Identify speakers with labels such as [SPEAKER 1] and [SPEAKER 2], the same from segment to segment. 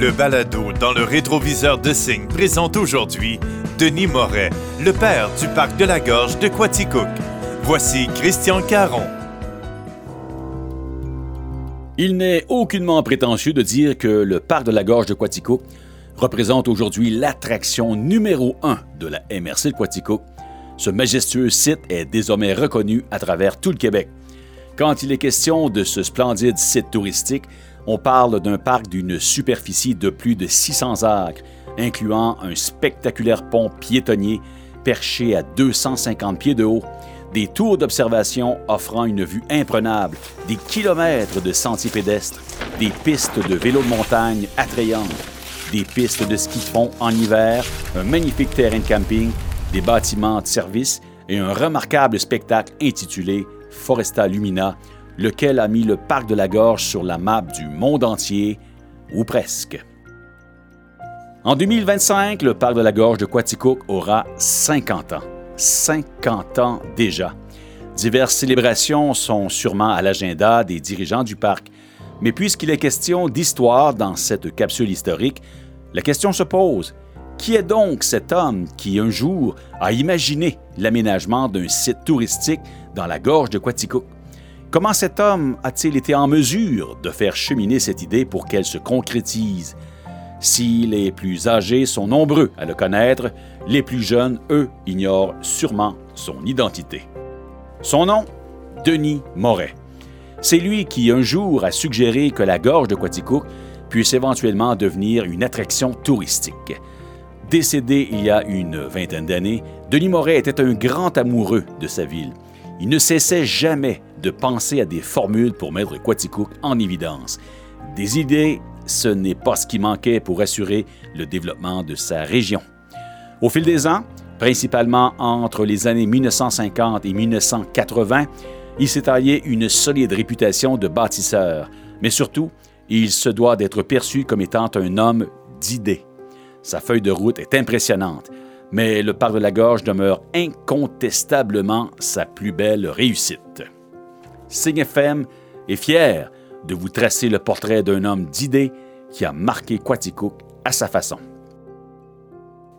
[SPEAKER 1] Le balado dans le rétroviseur de Signe présente aujourd'hui Denis Moret, le père du parc de la Gorge de Quaticook. Voici Christian Caron.
[SPEAKER 2] Il n'est aucunement prétentieux de dire que le parc de la Gorge de Quaticook représente aujourd'hui l'attraction numéro un de la MRC de Quaticook. Ce majestueux site est désormais reconnu à travers tout le Québec. Quand il est question de ce splendide site touristique, on parle d'un parc d'une superficie de plus de 600 acres, incluant un spectaculaire pont piétonnier perché à 250 pieds de haut, des tours d'observation offrant une vue imprenable, des kilomètres de sentiers pédestres, des pistes de vélo de montagne attrayantes, des pistes de ski de fond en hiver, un magnifique terrain de camping, des bâtiments de service et un remarquable spectacle intitulé Foresta Lumina, lequel a mis le parc de la Gorge sur la map du monde entier, ou presque. En 2025, le parc de la Gorge de Quaticook aura 50 ans. 50 ans déjà. Diverses célébrations sont sûrement à l'agenda des dirigeants du parc, mais puisqu'il est question d'histoire dans cette capsule historique, la question se pose. Qui est donc cet homme qui, un jour, a imaginé l'aménagement d'un site touristique dans la gorge de Quaticook? Comment cet homme a-t-il été en mesure de faire cheminer cette idée pour qu'elle se concrétise? Si les plus âgés sont nombreux à le connaître, les plus jeunes, eux, ignorent sûrement son identité. Son nom? Denis Moret. C'est lui qui, un jour, a suggéré que la gorge de Quaticook puisse éventuellement devenir une attraction touristique. Décédé il y a une vingtaine d'années, Denis Moret était un grand amoureux de sa ville. Il ne cessait jamais de penser à des formules pour mettre Quaticook en évidence. Des idées, ce n'est pas ce qui manquait pour assurer le développement de sa région. Au fil des ans, principalement entre les années 1950 et 1980, il s'est taillé une solide réputation de bâtisseur, mais surtout, il se doit d'être perçu comme étant un homme d'idées. Sa feuille de route est impressionnante, mais le parc de la Gorge demeure incontestablement sa plus belle réussite. Signe est fier de vous tracer le portrait d'un homme d'idées qui a marqué Quaticook à sa façon.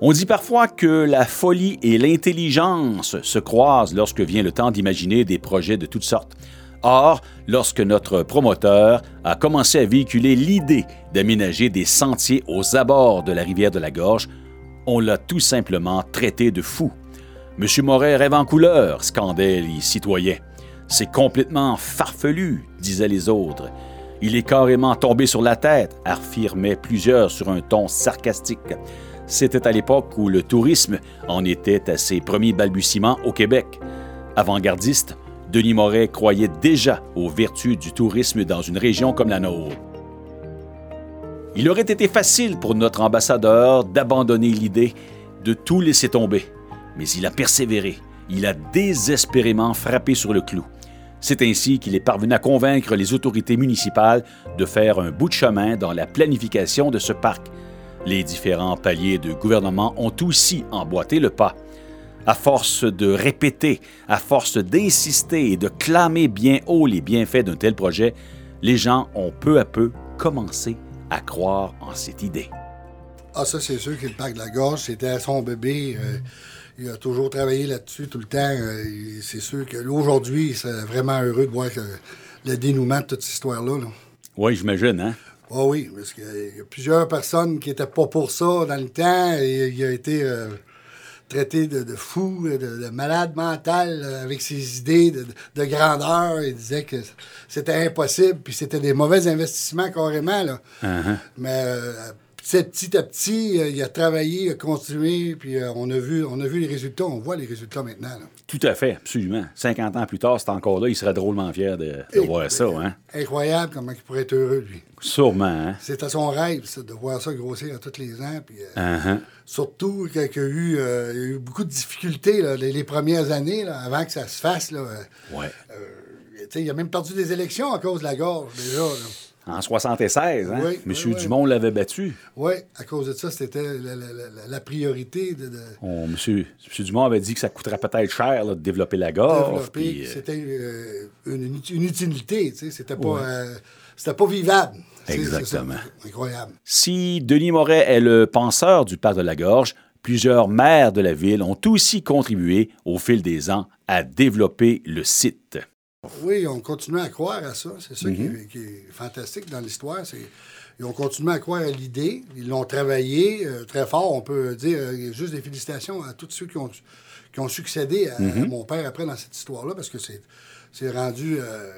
[SPEAKER 2] On dit parfois que la folie et l'intelligence se croisent lorsque vient le temps d'imaginer des projets de toutes sortes. Or, lorsque notre promoteur a commencé à véhiculer l'idée d'aménager des sentiers aux abords de la rivière de la Gorge, on l'a tout simplement traité de fou. Monsieur Moret rêve en couleur, scandaient les citoyens. C'est complètement farfelu, disaient les autres. Il est carrément tombé sur la tête, affirmaient plusieurs sur un ton sarcastique. C'était à l'époque où le tourisme en était à ses premiers balbutiements au Québec. Avant-gardiste, Denis Moret croyait déjà aux vertus du tourisme dans une région comme la nôtre. Il aurait été facile pour notre ambassadeur d'abandonner l'idée de tout laisser tomber, mais il a persévéré, il a désespérément frappé sur le clou. C'est ainsi qu'il est parvenu à convaincre les autorités municipales de faire un bout de chemin dans la planification de ce parc. Les différents paliers de gouvernement ont aussi emboîté le pas. À force de répéter, à force d'insister et de clamer bien haut les bienfaits d'un tel projet, les gens ont peu à peu commencé à croire en cette idée.
[SPEAKER 3] Ah, ça, c'est sûr que le parc de la Gorge, c'était son bébé. Euh, il a toujours travaillé là-dessus tout le temps. Euh, c'est sûr qu'aujourd'hui, il serait vraiment heureux de voir le dénouement de toute cette histoire-là.
[SPEAKER 2] Oui, j'imagine, hein?
[SPEAKER 3] Ah oui, parce qu'il y a plusieurs personnes qui n'étaient pas pour ça dans le temps. Et il a été euh, traité de, fou, de, malade mental euh, avec ses idées de, grandeur. Il disait que c'était impossible, puis c'était des mauvais investissements carrément. Là. Uh-huh. Mais petit à petit, euh, il a travaillé, il a continué, puis euh, on, a vu, on a vu les résultats. On voit les résultats maintenant.
[SPEAKER 2] Tout à fait, absolument. 50 ans plus tard, c'est encore là. Il serait drôlement fier de, voir ça. Hein?
[SPEAKER 3] Incroyable comment il pourrait être heureux, lui.
[SPEAKER 2] Sûrement. Hein?
[SPEAKER 3] C'était son rêve, de voir ça grossir à tous les ans. Puis, euh, uh-huh. Surtout qu'il y, a eu, beaucoup de difficultés les, premières années, avant que ça se fasse. Là,
[SPEAKER 2] ouais.
[SPEAKER 3] il a même perdu des élections à cause de la gorge, déjà.
[SPEAKER 2] En 76, hein?
[SPEAKER 3] Oui,
[SPEAKER 2] Monsieur
[SPEAKER 3] oui, oui.
[SPEAKER 2] Dumont l'avait battu.
[SPEAKER 3] Oui, à cause de ça, c'était la, la- la- la priorité de, de
[SPEAKER 2] On- monsieur, monsieur Dumont avait dit que ça coûterait peut-être cher là, de développer la gorge. puis, euh,
[SPEAKER 3] C'était euh, une, une utilité, tu sais. C'était pas, euh, c'était pas vivable. C'est.
[SPEAKER 2] Exactement.
[SPEAKER 3] Incroyable.
[SPEAKER 2] Si Denis Moret est le penseur du parc de la Gorge, plusieurs maires de la ville ont aussi contribué au fil des ans à développer le site.
[SPEAKER 3] Oui, on continue à croire à ça. C'est ça qui,
[SPEAKER 2] Mhm.
[SPEAKER 3] est, qui est fantastique dans l'histoire. C'est ils ont continué à croire à l'idée. Ils l'ont travaillé euh, très fort. On peut dire euh, juste des félicitations à tous ceux qui ont, qui ont succédé à,
[SPEAKER 2] Mhm.
[SPEAKER 3] à mon père après dans cette histoire-là, parce que c'est c'est rendu euh,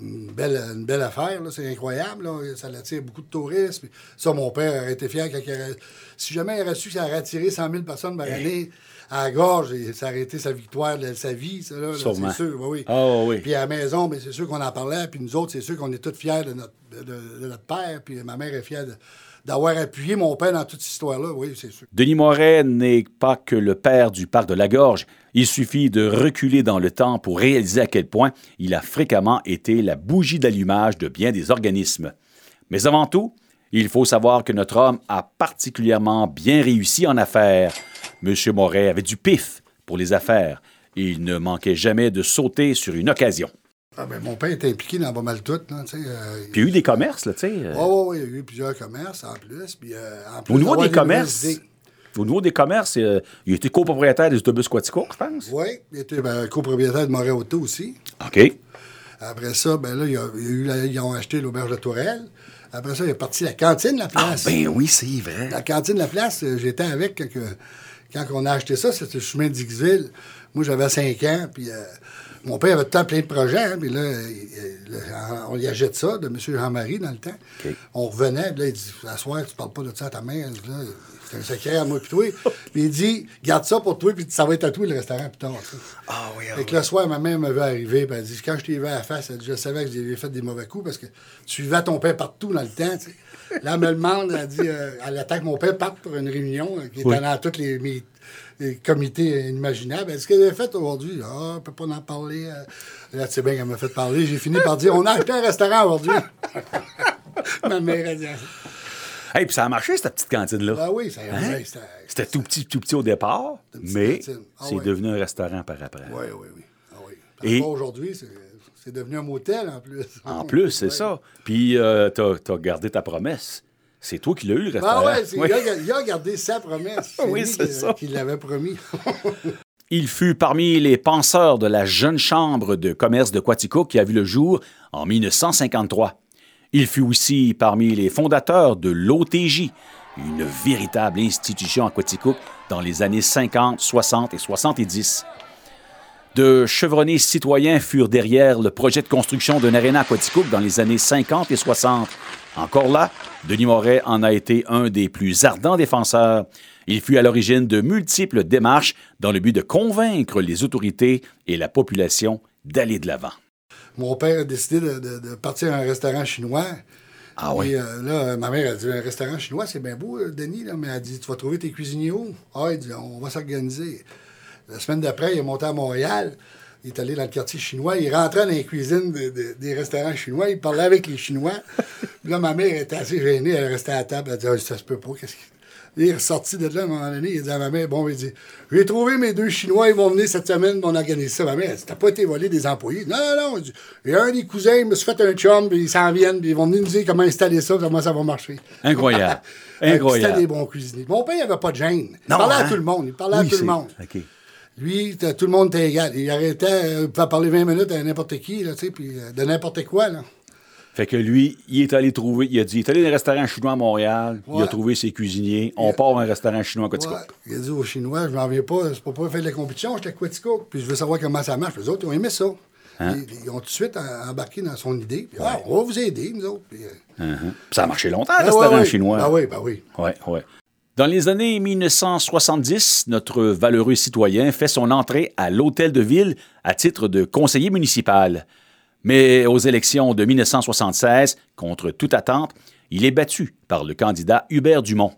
[SPEAKER 3] une, belle, une belle affaire. là. C'est incroyable. là. Ça attire beaucoup de touristes. Puis ça, mon père aurait été fier quand il aurait- Si jamais il aurait su que ça aurait attiré 100 000 personnes par année à la gorge, et ça aurait été sa victoire de sa vie, ça, là, c'est sûr. oui, oui.
[SPEAKER 2] Ah oui.
[SPEAKER 3] Puis à la maison, mais c'est sûr qu'on en parlait. Puis nous autres, c'est sûr qu'on est tous fiers de notre, de, de notre père. Puis ma mère est fière de- d'avoir appuyé mon père dans toute cette histoire-là. Oui, c'est sûr.
[SPEAKER 2] Denis Moret n'est pas que le père du parc de la Gorge. Il suffit de reculer dans le temps pour réaliser à quel point il a fréquemment été la bougie d'allumage de bien des organismes. Mais avant tout, il faut savoir que notre homme a particulièrement bien réussi en affaires. Monsieur Moret avait du pif pour les affaires il ne manquait jamais de sauter sur une occasion.
[SPEAKER 3] Ah, ben, mon père était impliqué dans pas mal tout. Là, euh,
[SPEAKER 2] Puis il y a eu des commerces, là, tu sais. euh,
[SPEAKER 3] Ouais, ouais, ouais, il y a eu plusieurs commerces en plus. Puis, euh, en plus
[SPEAKER 2] Au niveau des commerces, au niveau des commerces, euh, il était copropriétaire des autobus Quatico, je pense.
[SPEAKER 3] Oui, il était ben, copropriétaire de Montréal Auto aussi.
[SPEAKER 2] OK.
[SPEAKER 3] Après ça, ben là, il y a, il y a eu la- ils ont acheté l'auberge de Tourelle. Après ça, il est parti la cantine de la
[SPEAKER 2] Ah,
[SPEAKER 3] place.
[SPEAKER 2] ben oui, c'est vrai.
[SPEAKER 3] La cantine de la place, euh, j'étais avec quand, quand on a acheté ça, c'était le chemin d'Ixville. Moi, j'avais 5 ans, puis euh, mon père avait tout le temps plein de projets, hein, puis là, on y achète ça de M. Jean-Marie dans le temps. On revenait, puis là, il dit « À soir, tu parles pas de ça à ta mère. » Là, C'est un secret à moi puis toi. Puis il dit « Garde ça pour toi, puis ça va être à toi le restaurant plus tard.
[SPEAKER 2] Ah oui,
[SPEAKER 3] Fait que le soir, ma mère me vu arriver, puis elle dit Quand je t'ai vu à la face, elle dit Je savais que j'avais fait des mauvais coups parce que tu suivais ton père partout dans le temps. Là, elle me demande, elle dit euh, Elle attend que mon père parte pour une réunion euh, qui était
[SPEAKER 2] Oui.
[SPEAKER 3] dans tous les, mes- les comités inimaginables. Elle dit Ce qu'elle a fait aujourd'hui? Ah, on peut pas en parler. euh. Là, tu sais bien qu'elle m'a fait parler. J'ai fini par dire On a acheté un restaurant aujourd'hui. ma mère a dit
[SPEAKER 2] Hey, puis ça a marché, cette petite cantine-là.
[SPEAKER 3] Ah oui, ça
[SPEAKER 2] Hein?
[SPEAKER 3] ouais, c'était.
[SPEAKER 2] Tout petit, tout petit au départ, mais.
[SPEAKER 3] Ah
[SPEAKER 2] c'est devenu un restaurant par après.
[SPEAKER 3] Oui, oui, oui. Ah, oui.
[SPEAKER 2] Et-
[SPEAKER 3] aujourd'hui, c'est c'est devenu un motel en plus.
[SPEAKER 2] En plus, c'est
[SPEAKER 3] Ouais.
[SPEAKER 2] ça. Puis, euh, t'as as gardé ta promesse. C'est toi qui l'as eu, le restaurant.
[SPEAKER 3] Ah ouais,
[SPEAKER 2] Oui.
[SPEAKER 3] il, a, il a gardé sa promesse.
[SPEAKER 2] Oui, c'est ça.
[SPEAKER 3] Qui l'avait promis.
[SPEAKER 2] Il fut parmi les penseurs de la jeune chambre de commerce de Quatico qui a vu le jour en 1953. Il fut aussi parmi les fondateurs de l'OTJ, une véritable institution à Quatico dans les années 50, 60 et 70. De chevronnés citoyens furent derrière le projet de construction d'un aréna aquatique dans les années 50 et 60. Encore là, Denis Moret en a été un des plus ardents défenseurs. Il fut à l'origine de multiples démarches dans le but de convaincre les autorités et la population d'aller de l'avant.
[SPEAKER 3] Mon père a décidé de, de- de partir à un restaurant chinois.
[SPEAKER 2] Ah oui?
[SPEAKER 3] Et euh, là, ma mère a dit un restaurant chinois, c'est bien beau, euh, Denis, là, mais elle a dit Tu vas trouver tes cuisiniers où? Ah, il dit On va s'organiser. La semaine d'après, il est monté à Montréal. Il est allé dans le quartier chinois. Il rentrait dans les cuisines de- de- des restaurants chinois. Il parlait avec les Chinois. Puis là, ma mère était assez gênée. Elle restait à la table. Elle dit Ah, Ça se peut pas. Qu'est-ce qu'il il est ressorti de là à un moment donné, il dit à ma mère, bon, il dit, j'ai trouvé mes deux Chinois, ils vont venir cette semaine, on organise ça. Ma mère, t'as pas été volé des employés? Non, non, non. A un des cousins, il me suis fait un chum, puis ils s'en viennent, puis ils vont venir nous dire comment installer ça, comment ça va marcher.
[SPEAKER 2] Incroyable. Incroyable.
[SPEAKER 3] C'était des bons cuisiniers. Mon père, il avait pas de gêne. Il
[SPEAKER 2] Non,
[SPEAKER 3] parlait
[SPEAKER 2] hein?
[SPEAKER 3] à tout le monde. Il parlait
[SPEAKER 2] Oui,
[SPEAKER 3] à tout le monde. Lui, tout le monde était égal. Il arrêtait, euh, il pouvait parler 20 minutes à n'importe qui, là, tu sais, puis euh, de n'importe quoi, là.
[SPEAKER 2] Fait que lui, il est allé trouver, il a dit, il est allé dans un restaurant chinois à Montréal, il a trouvé ses cuisiniers, on part à un restaurant chinois à Quatico.
[SPEAKER 3] Ouais. Il a dit aux Chinois, je m'en viens pas, c'est pas pour faire de la compétition, j'étais à Quatico, puis je veux savoir comment ça marche. Les autres, ils ont aimé ça.
[SPEAKER 2] Hein?
[SPEAKER 3] Ils, ils ont tout de suite embarqué dans son idée. Puis, ah, on va vous aider, nous autres. Puis, euh.
[SPEAKER 2] Puis Ça a marché longtemps, le
[SPEAKER 3] ah,
[SPEAKER 2] restaurant chinois.
[SPEAKER 3] Ah oui, ben oui.
[SPEAKER 2] Ouais, ouais. Dans les années 1970, notre valeureux citoyen fait son entrée à l'Hôtel de Ville à titre de conseiller municipal. Mais aux élections de 1976, contre toute attente, il est battu par le candidat Hubert Dumont.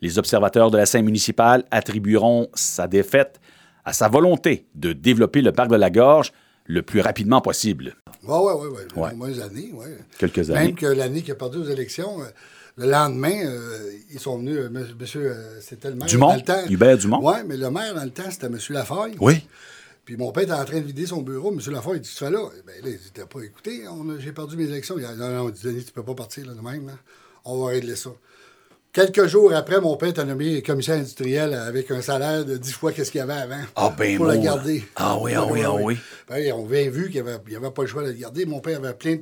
[SPEAKER 2] Les observateurs de la scène municipale attribueront sa défaite à sa volonté de développer le parc de la Gorge le plus rapidement possible.
[SPEAKER 3] Oui, oui, oui. Ouais. Au moins années, oui.
[SPEAKER 2] Quelques
[SPEAKER 3] Même
[SPEAKER 2] années.
[SPEAKER 3] que l'année qu'il a perdu aux élections, euh, le lendemain, euh, ils sont venus, euh, monsieur, monsieur, euh, c'était le maire.
[SPEAKER 2] Dumont,
[SPEAKER 3] dans le temps.
[SPEAKER 2] Hubert Dumont?
[SPEAKER 3] Oui, mais le maire, dans le temps, c'était monsieur Lafaille.
[SPEAKER 2] Oui.
[SPEAKER 3] Puis mon père était en train de vider son bureau. Monsieur Lafaille, il dit, tu fais là? Ben là, il dit, t'as pas écouté, j'ai perdu mes élections. Il a dit, non, non, dit, Denis, tu peux pas partir là de même, là. On va régler ça. Quelques jours après, mon père était nommé commissaire industriel avec un salaire de 10 fois qu'est-ce qu'il y avait avant.
[SPEAKER 2] Ah, ben
[SPEAKER 3] Pour le garder.
[SPEAKER 2] Ah oui, ah oui, ah oui.
[SPEAKER 3] Ben, on avait vu qu'il n'y avait, avait pas le choix de le garder. Mon père avait plein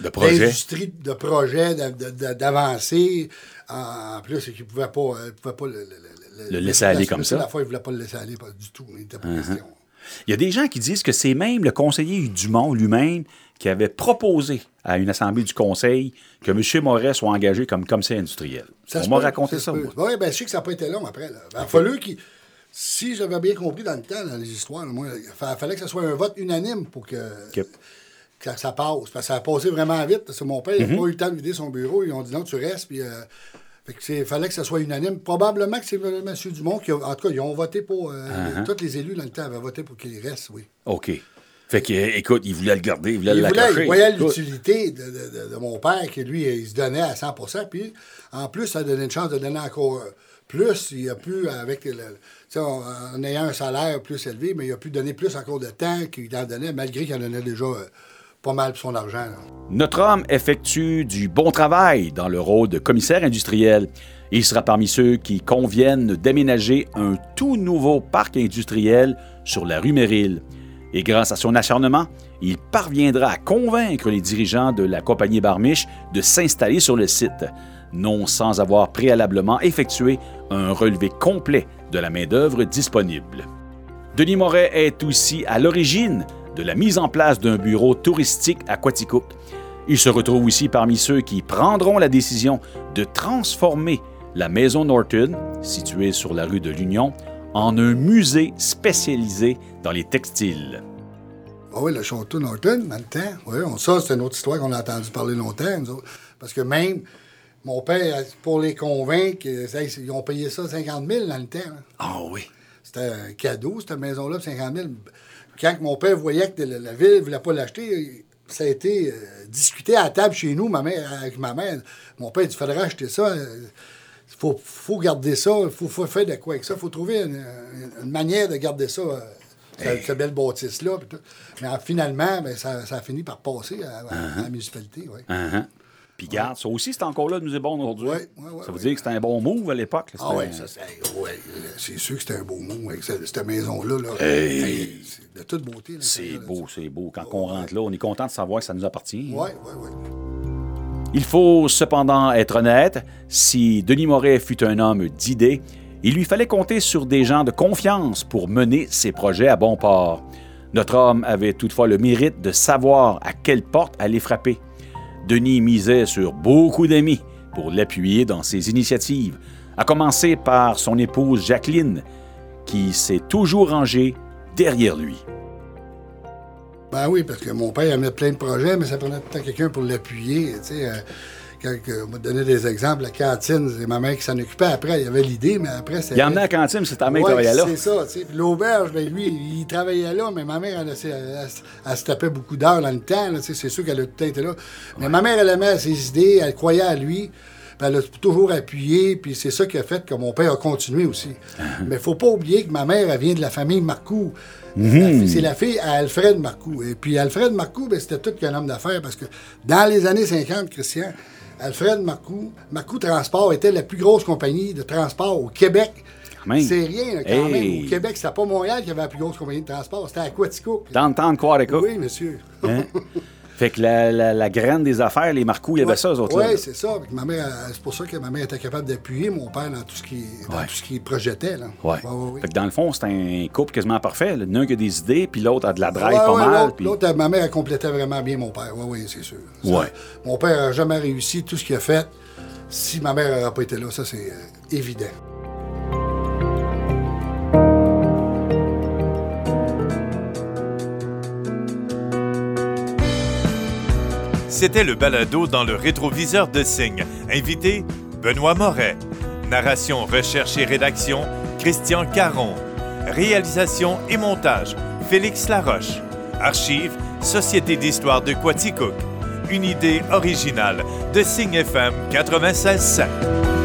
[SPEAKER 2] De projets.
[SPEAKER 3] de projets, d'avancées. En, plus, qu'il ne pouvait pas, euh, il pouvait pas le, le-
[SPEAKER 2] Le laisser aller comme ça. Uh-huh.
[SPEAKER 3] Lafoy, il ne voulait pas le laisser aller pas du tout. Il n'était pas question.
[SPEAKER 2] Il y a des gens qui disent que c'est même le conseiller Dumont lui-même qui avait proposé à une assemblée du conseil que M. Moret soit engagé comme commissaire industriel.
[SPEAKER 3] Ça
[SPEAKER 2] On m'a raconté ça, moi.
[SPEAKER 3] Oui, ben, je sais que ça n'a pas été long après. Là. Ben, Il a fallu qu'il. Si j'avais bien compris dans le temps, dans les histoires, moi, il fa- fallait que ce soit un vote unanime pour que, ça, ça passe. Parce que ça a passé vraiment vite. Parce que mon père n'a pas eu le temps de vider son bureau. Ils ont dit non, tu restes. Puis, euh, fait que c'est- fallait que ce soit unanime. Probablement que c'est M. Dumont qui a. En tout cas, ils ont voté pour. euh,
[SPEAKER 2] Uh-huh.
[SPEAKER 3] Tous les élus dans le temps avaient voté pour qu'il reste, oui.
[SPEAKER 2] OK. Fait que, euh, écoute, il voulait le garder, il voulait
[SPEAKER 3] Il, voulait,
[SPEAKER 2] l'accrocher.
[SPEAKER 3] il voyait l'utilité de, de- de- mon père, qui lui, il se donnait à 100% Puis, en plus, ça donnait une chance de donner encore euh, plus. Il a pu, avec le, en ayant un salaire plus élevé, mais il a pu donner plus encore de temps qu'il en donnait, malgré qu'il en donnait déjà euh,
[SPEAKER 2] Notre homme effectue du bon travail dans le rôle de commissaire industriel. Il sera parmi ceux qui conviennent d'aménager un tout nouveau parc industriel sur la rue Méril. Et grâce à son acharnement, il parviendra à convaincre les dirigeants de la compagnie Barmiche de s'installer sur le site, non sans avoir préalablement effectué un relevé complet de la main-d'œuvre disponible. Denis Moret est aussi à l'origine de la mise en place d'un bureau touristique à Quaticook. Il se retrouve aussi parmi ceux qui prendront la décision de transformer la maison Norton, située sur la rue de l'Union, en un musée spécialisé dans les textiles.
[SPEAKER 3] Ah oui, le château Norton, dans le temps. Oui, on, ça, c'est une autre histoire qu'on a entendu parler longtemps, nous autres. Parce que même mon père, pour les convaincre, euh, ils ont payé ça 50 000 dans le temps.
[SPEAKER 2] Ah oui.
[SPEAKER 3] C'était un cadeau, cette maison-là, de 50 000. Quand mon père voyait que la, ville ne voulait pas l'acheter, ça a été euh, discuté à la table chez nous, ma mère, avec ma mère. Mon père dit, il faudrait acheter ça. Il faut, faut garder ça. Il faut, faut faire de quoi avec ça. Il faut trouver une, manière de garder ça, euh, cette, cette belle bâtisse-là. Mais euh, finalement, ben, ça, ça a fini par passer à, à- à la municipalité. ouais.
[SPEAKER 2] Uh-huh. Puis garde, ça aussi, c'est encore là, nous est bon aujourd'hui. Ça veut dire que c'était un bon move à l'époque.
[SPEAKER 3] Ah oui, c'est sûr que c'était un beau mot avec cette, maison-là. Là.
[SPEAKER 2] Hey.
[SPEAKER 3] De toute beauté.
[SPEAKER 2] C'est beau, c'est beau. Quand on rentre là, on est content de savoir que ça nous appartient.
[SPEAKER 3] Oui, oui, oui.
[SPEAKER 2] Il faut cependant être honnête, si Denis Moret fut un homme d'idées, il lui fallait compter sur des gens de confiance pour mener ses projets à bon port. Notre homme avait toutefois le mérite de savoir à quelle porte aller frapper. Denis misait sur beaucoup d'amis pour l'appuyer dans ses initiatives, à commencer par son épouse Jacqueline, qui s'est toujours rangée derrière lui.
[SPEAKER 3] Ben oui, parce que mon père avait plein de projets, mais ça prenait tout le temps quelqu'un pour l'appuyer. Tu sais, euh, on m'a donné des exemples, la cantine, c'est ma mère qui s'en occupait après. Il y avait l'idée, mais après, c'est.
[SPEAKER 2] Il y en a à la cantine, c'est ta mère qui travaillait là.
[SPEAKER 3] c'est ça, tu sais. L'auberge, ben lui, il travaillait là, mais ma mère, elle, elle, elle- elle se tapait beaucoup d'heures dans le temps. C'est sûr qu'elle a tout été là. Mais ma mère, elle aimait ses idées, elle croyait à lui. puis elle a toujours appuyé, puis c'est ça qui a fait que mon père a continué aussi. Mais il faut pas oublier que ma mère, elle vient de la famille Marcoux.
[SPEAKER 2] Mhm.
[SPEAKER 3] C'est la fille à Alfred Marcoux. Et puis Alfred Marcoux, ben, c'était tout qu'un homme d'affaires parce que dans les années 50, Christian, Alfred Marcoux, Marcoux Transport était la plus grosse compagnie de transport au Québec. C'est rien, là, quand
[SPEAKER 2] Hey.
[SPEAKER 3] même. Au Québec, c'était pas Montréal qui avait la plus grosse compagnie de transport, c'était Aquatico.
[SPEAKER 2] Dans le temps de Quarrica.
[SPEAKER 3] Oui, monsieur.
[SPEAKER 2] Hein? Fait que la, la, la graine des affaires, les marcous, il y avait ça, eux autres-là.
[SPEAKER 3] Oui, c'est ça. Ma mère, c'est pour ça que ma mère était capable d'appuyer mon père dans tout ce qui, dans
[SPEAKER 2] Ouais.
[SPEAKER 3] tout ce qui projetait. Là.
[SPEAKER 2] Ouais. Fait que dans le fond, c'est un couple quasiment parfait. L'un qui a des idées, puis l'autre a de la drive
[SPEAKER 3] Ouais,
[SPEAKER 2] pas mal.
[SPEAKER 3] l'autre- ma mère, elle complétait vraiment bien mon père. Oui, oui, c'est sûr. Ça. Mon père n'a jamais réussi tout ce qu'il a fait si ma mère n'aurait pas été là. Ça, c'est euh, évident.
[SPEAKER 1] C'était le balado dans le rétroviseur de Signe. Invité, Benoît Moret. Narration, recherche et rédaction, Christian Caron. Réalisation et montage, Félix Laroche. Archives, Société d'histoire de Quaticook. Une idée originale de Signe FM 96.7.